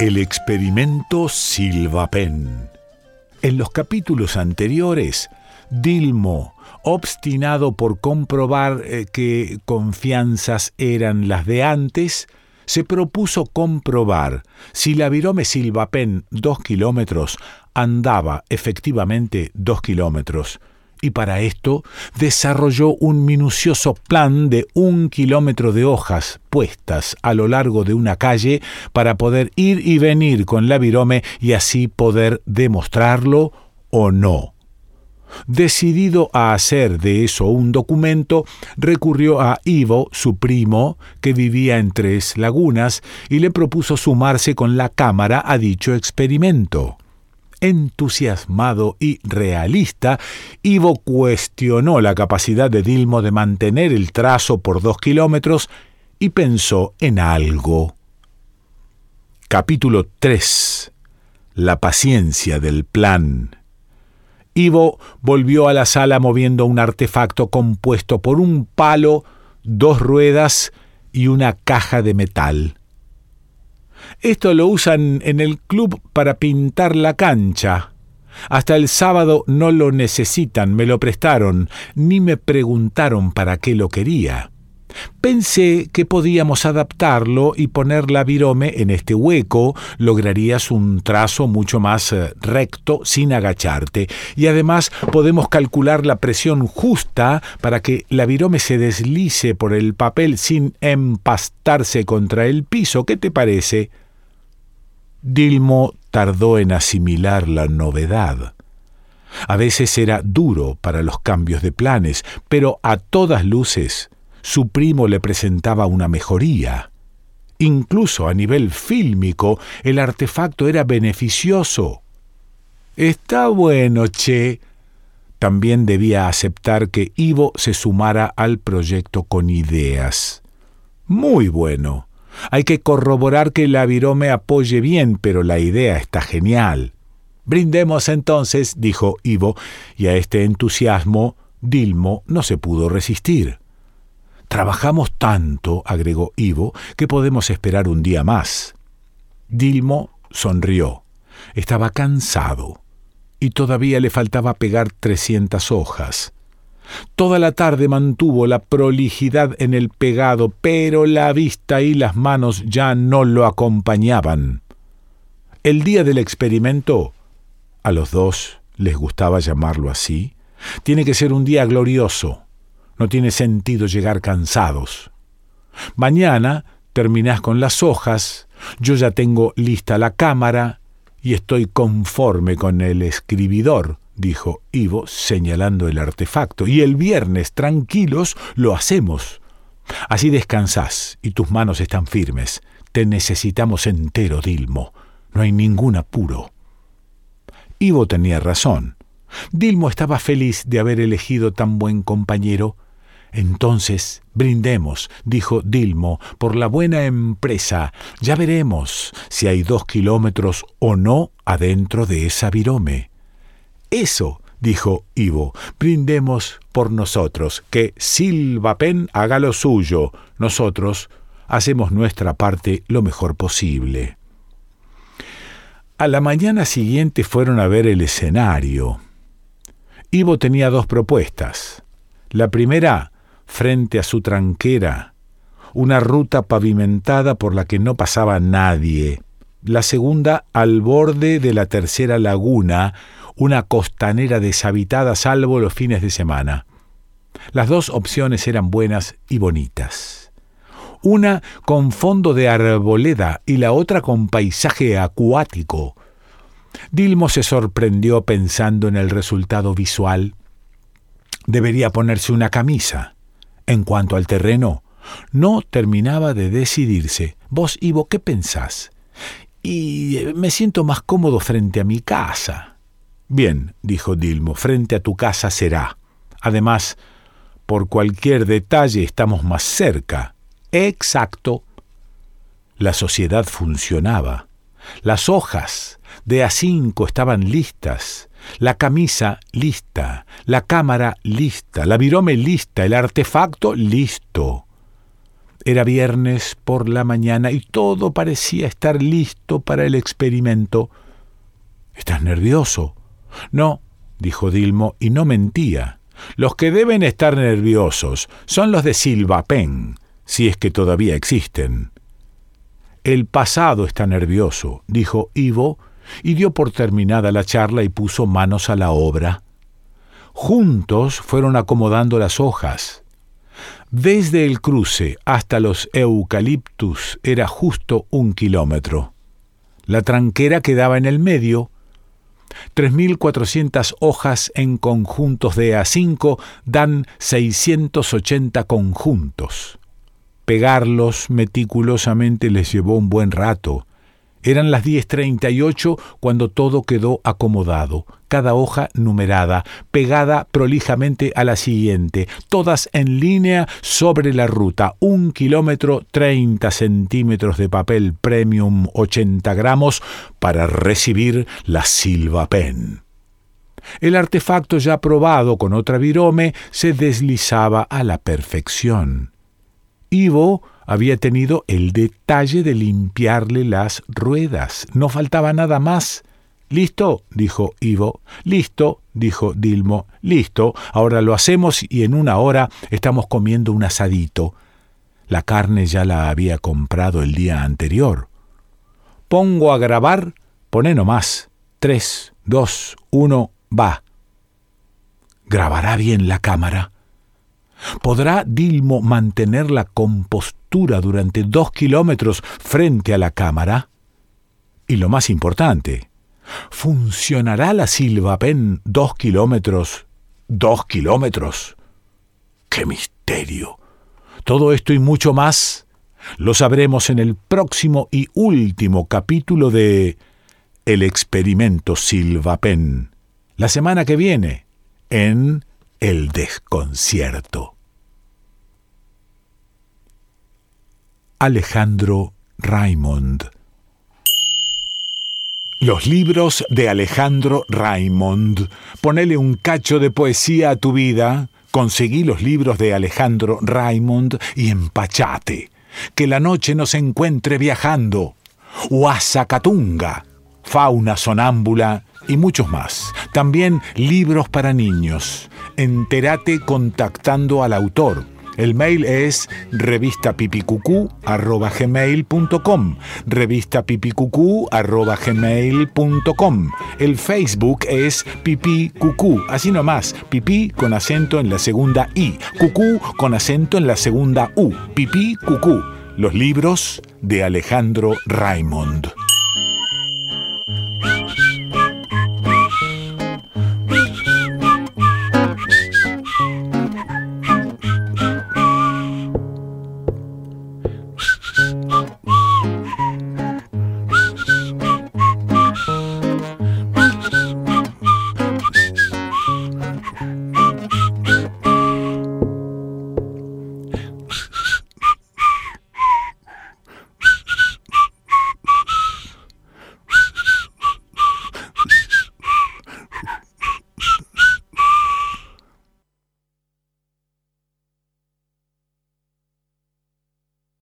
El experimento Silvapen. En los capítulos anteriores, Dilmo, obstinado por comprobar eh, que confianzas eran las de antes, se propuso comprobar si la virome Silvapen dos kilómetros andaba efectivamente dos kilómetros, y para esto desarrolló un minucioso plan de un kilómetro de hojas puestas a lo largo de una calle para poder ir y venir con la virome y así poder demostrarlo o no. Decidido a hacer de eso un documento, recurrió a Ivo, su primo, que vivía en Tres Lagunas, y le propuso sumarse con la cámara a dicho experimento entusiasmado y realista, Ivo cuestionó la capacidad de Dilmo de mantener el trazo por dos kilómetros y pensó en algo. Capítulo 3. La paciencia del plan. Ivo volvió a la sala moviendo un artefacto compuesto por un palo, dos ruedas y una caja de metal. Esto lo usan en el club para pintar la cancha. Hasta el sábado no lo necesitan, me lo prestaron, ni me preguntaron para qué lo quería. Pensé que podíamos adaptarlo y poner la virome en este hueco, lograrías un trazo mucho más eh, recto sin agacharte, y además podemos calcular la presión justa para que la virome se deslice por el papel sin empastarse contra el piso. ¿Qué te parece? Dilmo tardó en asimilar la novedad. A veces era duro para los cambios de planes, pero a todas luces su primo le presentaba una mejoría. Incluso a nivel fílmico el artefacto era beneficioso. Está bueno, che. También debía aceptar que Ivo se sumara al proyecto con ideas. Muy bueno. Hay que corroborar que la virome apoye bien, pero la idea está genial. Brindemos entonces, dijo Ivo, y a este entusiasmo Dilmo no se pudo resistir. Trabajamos tanto, agregó Ivo, que podemos esperar un día más. Dilmo sonrió. Estaba cansado y todavía le faltaba pegar trescientas hojas. Toda la tarde mantuvo la prolijidad en el pegado, pero la vista y las manos ya no lo acompañaban. El día del experimento, a los dos les gustaba llamarlo así, tiene que ser un día glorioso. No tiene sentido llegar cansados. Mañana terminás con las hojas, yo ya tengo lista la cámara y estoy conforme con el escribidor dijo Ivo señalando el artefacto, y el viernes, tranquilos, lo hacemos. Así descansás y tus manos están firmes. Te necesitamos entero, Dilmo. No hay ningún apuro. Ivo tenía razón. Dilmo estaba feliz de haber elegido tan buen compañero. Entonces, brindemos, dijo Dilmo, por la buena empresa. Ya veremos si hay dos kilómetros o no adentro de esa virome. Eso, dijo Ivo, brindemos por nosotros, que Silvapen haga lo suyo, nosotros hacemos nuestra parte lo mejor posible. A la mañana siguiente fueron a ver el escenario. Ivo tenía dos propuestas. La primera, frente a su tranquera, una ruta pavimentada por la que no pasaba nadie. La segunda, al borde de la tercera laguna, una costanera deshabitada salvo los fines de semana. Las dos opciones eran buenas y bonitas. Una con fondo de arboleda y la otra con paisaje acuático. Dilmo se sorprendió pensando en el resultado visual. Debería ponerse una camisa. En cuanto al terreno, no terminaba de decidirse. Vos, Ivo, ¿qué pensás? Y eh, me siento más cómodo frente a mi casa. Bien, dijo Dilmo, frente a tu casa será. Además, por cualquier detalle estamos más cerca. Exacto. La sociedad funcionaba. Las hojas de a cinco estaban listas, la camisa lista, la cámara lista, la virome lista, el artefacto listo. Era viernes por la mañana y todo parecía estar listo para el experimento. ¿Estás nervioso? No, dijo Dilmo, y no mentía. Los que deben estar nerviosos son los de Silva Pen, si es que todavía existen. El pasado está nervioso, dijo Ivo, y dio por terminada la charla y puso manos a la obra. Juntos fueron acomodando las hojas. Desde el cruce hasta los eucaliptus era justo un kilómetro. La tranquera quedaba en el medio. 3.400 hojas en conjuntos de A5 dan 680 conjuntos. Pegarlos meticulosamente les llevó un buen rato. Eran las 10.38 cuando todo quedó acomodado, cada hoja numerada, pegada prolijamente a la siguiente, todas en línea sobre la ruta, un kilómetro 30 centímetros de papel premium 80 gramos para recibir la Silva Pen. El artefacto ya probado con otra virome se deslizaba a la perfección. Ivo había tenido el detalle de limpiarle las ruedas. No faltaba nada más. ¿Listo? dijo Ivo. Listo, dijo Dilmo. Listo, ahora lo hacemos y en una hora estamos comiendo un asadito. La carne ya la había comprado el día anterior. Pongo a grabar, pone nomás. Tres, dos, uno, va. ¿Grabará bien la cámara? ¿Podrá Dilmo mantener la compostura durante dos kilómetros frente a la cámara? Y lo más importante, ¿funcionará la Silvapen dos kilómetros? ¿Dos kilómetros? ¡Qué misterio! Todo esto y mucho más lo sabremos en el próximo y último capítulo de El experimento Silvapen, la semana que viene, en el desconcierto. Alejandro Raimond Los libros de Alejandro Raimond. Ponele un cacho de poesía a tu vida. Conseguí los libros de Alejandro Raimond y empachate. Que la noche nos encuentre viajando. Huasacatunga, fauna sonámbula y muchos más. También libros para niños entérate contactando al autor. El mail es revistapipicucú.gmail.com revistapipicucú.gmail.com El Facebook es pipicucú, así nomás, pipí con acento en la segunda I, cucú con acento en la segunda U, pipí cucú. Los libros de Alejandro Raimond.